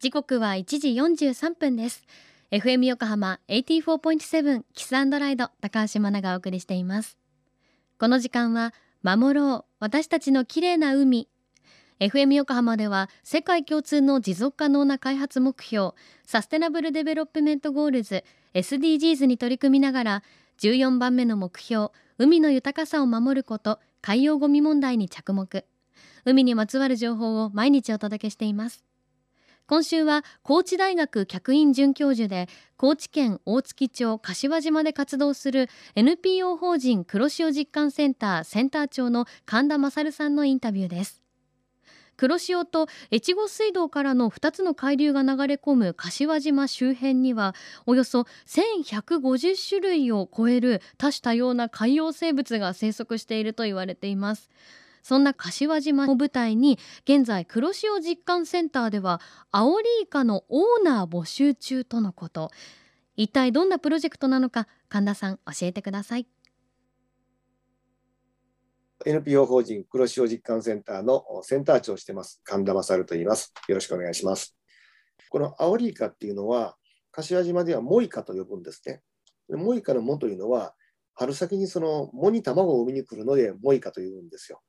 時刻は1時43分です。FM 横浜84.7 Kiss & Ride 高橋真奈がお送りしています。この時間は守ろう私たちの綺麗な海。FM 横浜では世界共通の持続可能な開発目標 Sustainable Development Goals SDGs に取り組みながら14番目の目標海の豊かさを守ること海洋ごみ問題に着目。海にまつわる情報を毎日お届けしています。今週は高知大学客員准教授で高知県大月町柏島で活動する NPO 法人黒潮実感センターセンター長の神田勝さんのインタビューです。黒潮と越後水道からの2つの海流が流れ込む柏島周辺にはおよそ1150種類を超える多種多様な海洋生物が生息していると言われています。そんな柏島を舞台に現在黒潮実感センターではアオリイカのオーナー募集中とのこと。一体どんなプロジェクトなのか神田さん教えてください。NPO 法人黒潮実感センターのセンター長をしてます神田勝と言います。よろしくお願いします。このアオリイカっていうのは柏島ではモイカと呼ぶんですね。モイカのモというのは春先にその藻に卵を産みに来るのでモイカというんですよ。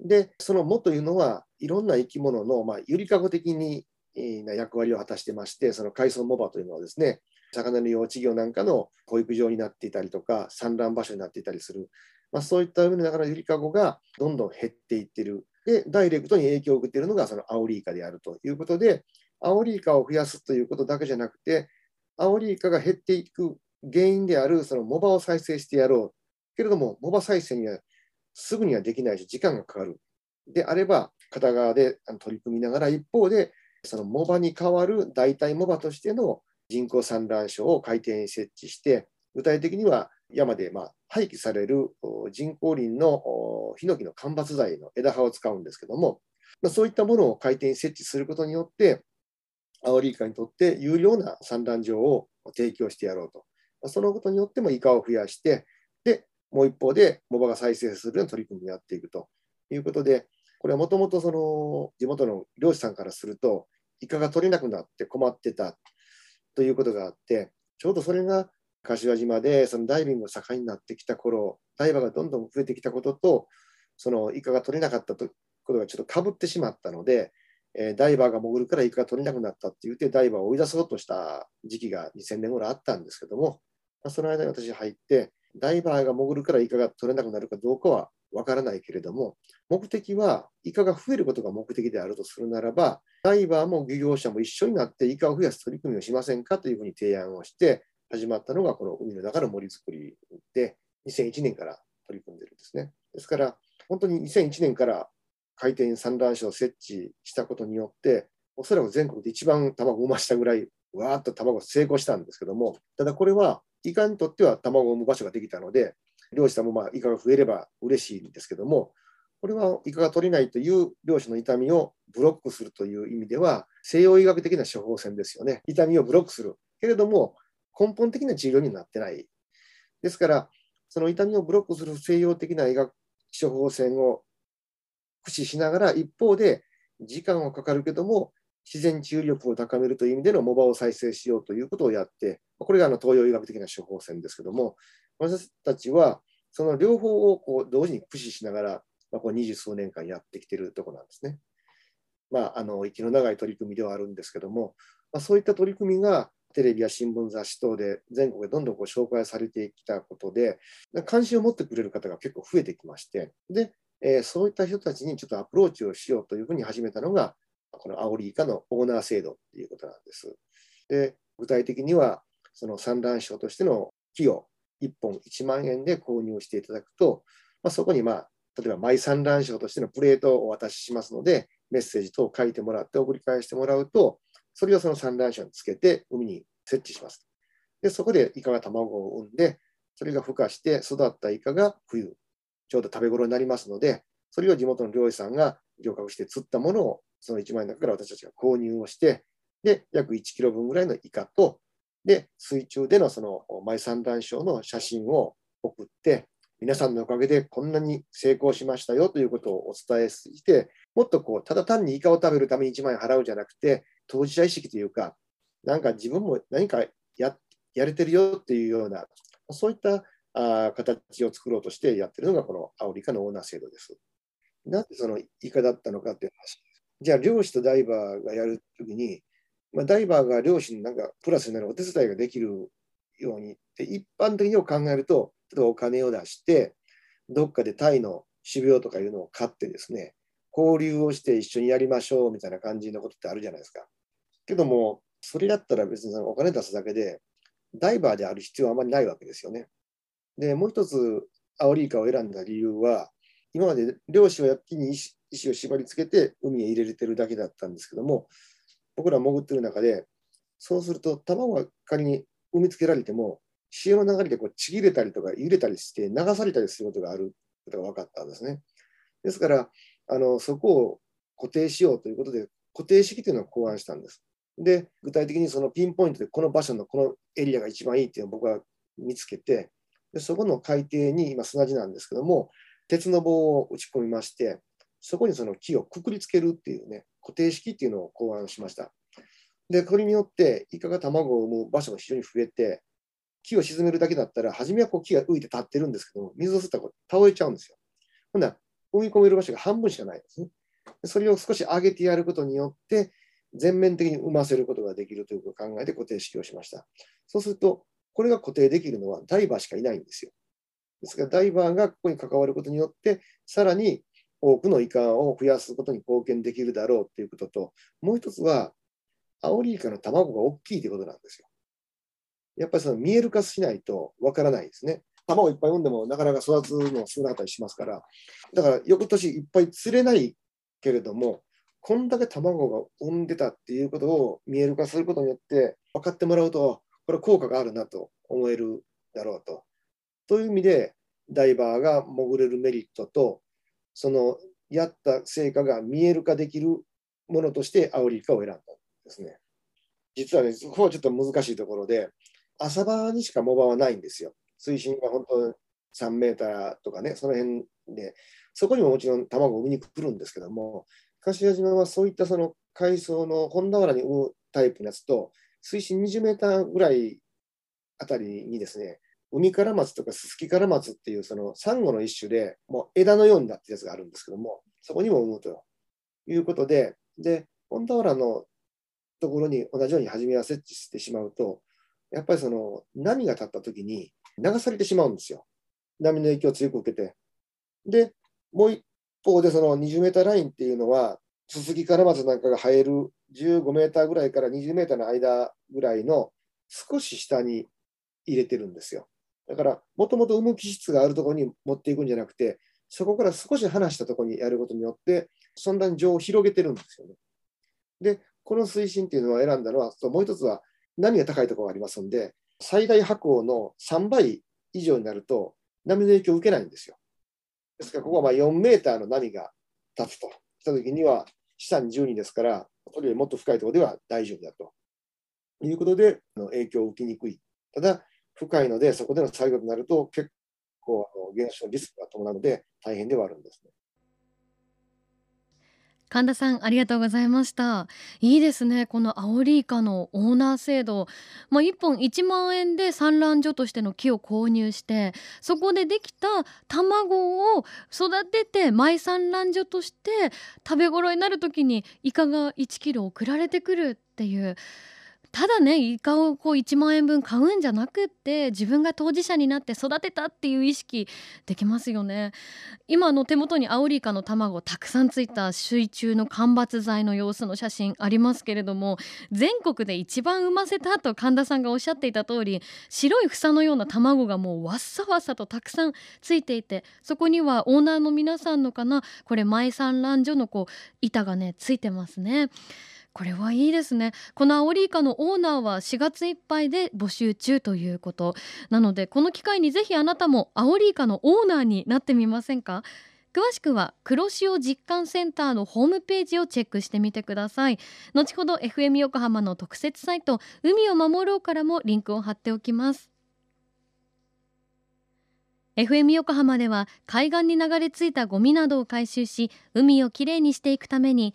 で、その藻というのはいろんな生き物の、まあ、ゆりかご的にな役割を果たしてまして、その海藻藻場というのはですね、魚の幼稚魚なんかの保育場になっていたりとか、産卵場所になっていたりする、まあ、そういった海の中のゆりかごがどんどん減っていってる。で、ダイレクトに影響を受けているのがそのアオリイカであるということで、アオリイカを増やすということだけじゃなくて、アオリイカが減っていく原因であるその藻場を再生してやろう。けれども、藻場再生にはすぐにはできないし、時間がかかる。であれば、片側で取り組みながら、一方で、その藻場に代わる代替藻場としての人工産卵床を海底に設置して、具体的には山でま廃棄される人工林のヒノキの間伐材の枝葉を使うんですけどもま、そういったものを海底に設置することによって、アオリイカにとって有料な産卵場を提供してやろうと。そのことによってもイカを増やして、で、もう一方で藻場が再生するような取り組みをやっていくと。いうことで、これはもともとその地元の漁師さんからすると、イカが取れなくなって困ってたということがあって、ちょうどそれが柏島でそのダイビングが盛んになってきた頃、ダイバーがどんどん増えてきたことと、そのイカが取れなかったことがちょっとかぶってしまったので、えダイバーが潜るからイカが取れなくなったって言って、ダイバーを追い出そうとした時期が2000年頃あったんですけども、まその間に私入って、ダイバーが潜るからイカが取れなくなるかどうかはわからないけれども、目的はイカが増えることが目的であるとするならば、ダイバーも漁業者も一緒になってイカを増やす取り組みをしませんかというふうに提案をして、始まったのがこの海の中の森づくりで、2001年から取り組んでるんですね。ですから、本当に2001年から海底に産卵床を設置したことによって、おそらく全国で一番卵を産ましたぐらい、わーっと卵成功したんですけども、ただこれはイカにとっては卵を産む場所ができたので、漁師さんもまあイカが増えれば嬉しいんですけども、これはイカが取れないという漁師の痛みをブロックするという意味では、西洋医学的な処方箋ですよね。痛みをブロックする。けれども、根本的な治療になってない。ですから、その痛みをブロックする西洋的な医学処方箋を駆使しながら、一方で時間はかかるけども、自然治癒力を高めるという意味での藻場を再生しようということをやって、これがあの東洋医学的な処方箋ですけども、私たちはその両方をこう同時に駆使しながら、ま、こう二十数年間やってきているところなんですね。まあ、あの息の長い取り組みではあるんですけども、まあ、そういった取り組みがテレビや新聞雑誌等で全国でどんどんこう紹介されてきたことで、関心を持ってくれる方が結構増えてきまして、で、えー、そういった人たちにちょっとアプローチをしようというふうに始めたのが、このアオリイカのオーナー制度っていうことなんです。で、具体的には、その産卵床としての費用、1本1万円で購入していただくと、まあ、そこに、まあ、例えばマイ産卵床としてのプレートをお渡ししますので、メッセージ等を書いてもらって送り返してもらうと、それをその産卵床につけて海に設置します。で、そこでイカが卵を産んで、それが孵化して育ったイカが冬、ちょうど食べ頃になりますので、それを地元の漁師さんが漁獲して釣ったものを、その1万円の中から私たちが購入をして、で、約1キロ分ぐらいのイカと、で、水中でのそのマイ産卵床の写真を送って、皆さんのおかげでこんなに成功しましたよということをお伝えして、もっとこう、ただ単にイカを食べるために1万円払うじゃなくて、当事者意識というか、なんか自分も何かややれてるよっていうような、そういったあ形を作ろうとしてやってるのがこのアオリカのオーナー制度です。なんでそのイカだったのかっていう話。じゃあ漁師とダイバーがやるときに、まあ、ダイバーが漁師になんかプラスになるお手伝いができるようにって一般的に考えると、例えばお金を出して、どっかでタイの種苗とかいうのを買ってですね、交流をして一緒にやりましょうみたいな感じのことってあるじゃないですか。けども、それだったら別にそのお金出すだけで、ダイバーである必要はあまりないわけですよね。で、もう一つ、アオリイカを選んだ理由は、今まで漁師は木に石を縛り付けて海へ入れてるだけだったんですけども、僕ら潜ってる中で、そうすると卵が仮に産みつけられても、潮の流れでこうちぎれたりとか揺れたりして流されたりすることがあることが分かったんですね。ですから、あのそこを固定しようということで、固定式というのを考案したんです。で、具体的にそのピンポイントでこの場所のこのエリアが一番いいっていうのを僕は見つけて、でそこの海底に今砂地なんですけども、鉄の棒を打ち込みまして、そこにその木をくくりつけるっていうね、固定式っていうのを考案しました。で、これによって、イカが卵を産む場所が非常に増えて、木を沈めるだけだったら、初めはこう木が浮いて立ってるんですけども、水を吸ったら倒れちゃうんですよ。ほんなら、踏み込める場所が半分しかないんですね。それを少し上げてやることによって、全面的に産ませることができるということを考えて固定式をしました。そうすると、これが固定できるのはダイバーしかいないんですよ。ですから、ダイバーがここに関わることによって、さらに多くのイカを増やすことに貢献できるだろうということと、もう一つは、アオリイカの卵が大きいということなんですよ。やっぱりその見える化しないとわからないですね。卵いっぱい産んでもなかなか育つの少なかったりしますから、だから翌年いっぱい釣れないけれども、こんだけ卵が産んでたっていうことを見える化することによって分かってもらうと、これ効果があるなと思えるだろうと。という意味で、ダイバーが潜れるメリットと、そのやった成果が見える化できるものとしてアオリイカを選んだんですね。実はね、そこはちょっと難しいところで、浅場にしか藻場はないんですよ。水深が本当3メーターとかね、その辺で、そこにももちろん卵を産みに来るんですけども、柏島はそういったその海藻の本俵に産むタイプのやつと、水深20メーターぐらいあたりにですね、海から松とかススキから松っていうそのサンゴの一種で、もう枝のようになってるやつがあるんですけども、そこにも産むということで、で、本俵のところに同じように初めは設置してしまうと、やっぱりその波が立った時に流されてしまうんですよ。波の影響を強く受けて。で、もう一方でその20メーターラインっていうのは、ススキカラマツなんかが生える15メーターぐらいから20メーターの間ぐらいの少し下に入れてるんですよ。だから、もともと産む気質があるところに持っていくんじゃなくて、そこから少し離したところにやることによって、そんなに情を広げてるんですよね。で、この推進っていうのは選んだのは、もう一つは波が高いところがありますので、最大波高の3倍以上になると、波の影響を受けないんですよ。ですから、ここはまあ4メーターの波が立つとしたときには、下に12ですから、それよりもっと深いところでは大丈夫だということで、影響を受けにくい。ただ、深いので、そこでの作業となると、結構、現象リスクが伴うので、大変ではあるんですね。神田さんありがとうございましたいいですねこのアオリイカのオーナー制度まあ、1本1万円で産卵所としての木を購入してそこでできた卵を育ててマイ産卵所として食べ頃になる時にイカが1キロ送られてくるっていうただねイカをこう1万円分買うんじゃなくって自分が当事者になって育てたっていう意識できますよね今の手元にアオリイカの卵たくさんついた水中の間伐材の様子の写真ありますけれども全国で一番産ませたと神田さんがおっしゃっていた通り白い房のような卵がもうわっさわっさとたくさんついていてそこにはオーナーの皆さんのかなこれ前産卵所のこう板がねついてますね。これはいいですね。このアオリイカのオーナーは4月いっぱいで募集中ということ。なのでこの機会にぜひあなたもアオリイカのオーナーになってみませんか？詳しくは黒潮実感センターのホームページをチェックしてみてください。後ほど FM 横浜の特設サイト海を守ろうからもリンクを貼っておきます。FM 横浜では海岸に流れ着いたゴミなどを回収し海をきれいにしていくために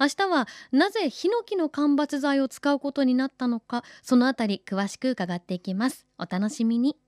明日はなぜヒノキの間伐材を使うことになったのかそのあたり詳しく伺っていきます。お楽しみに。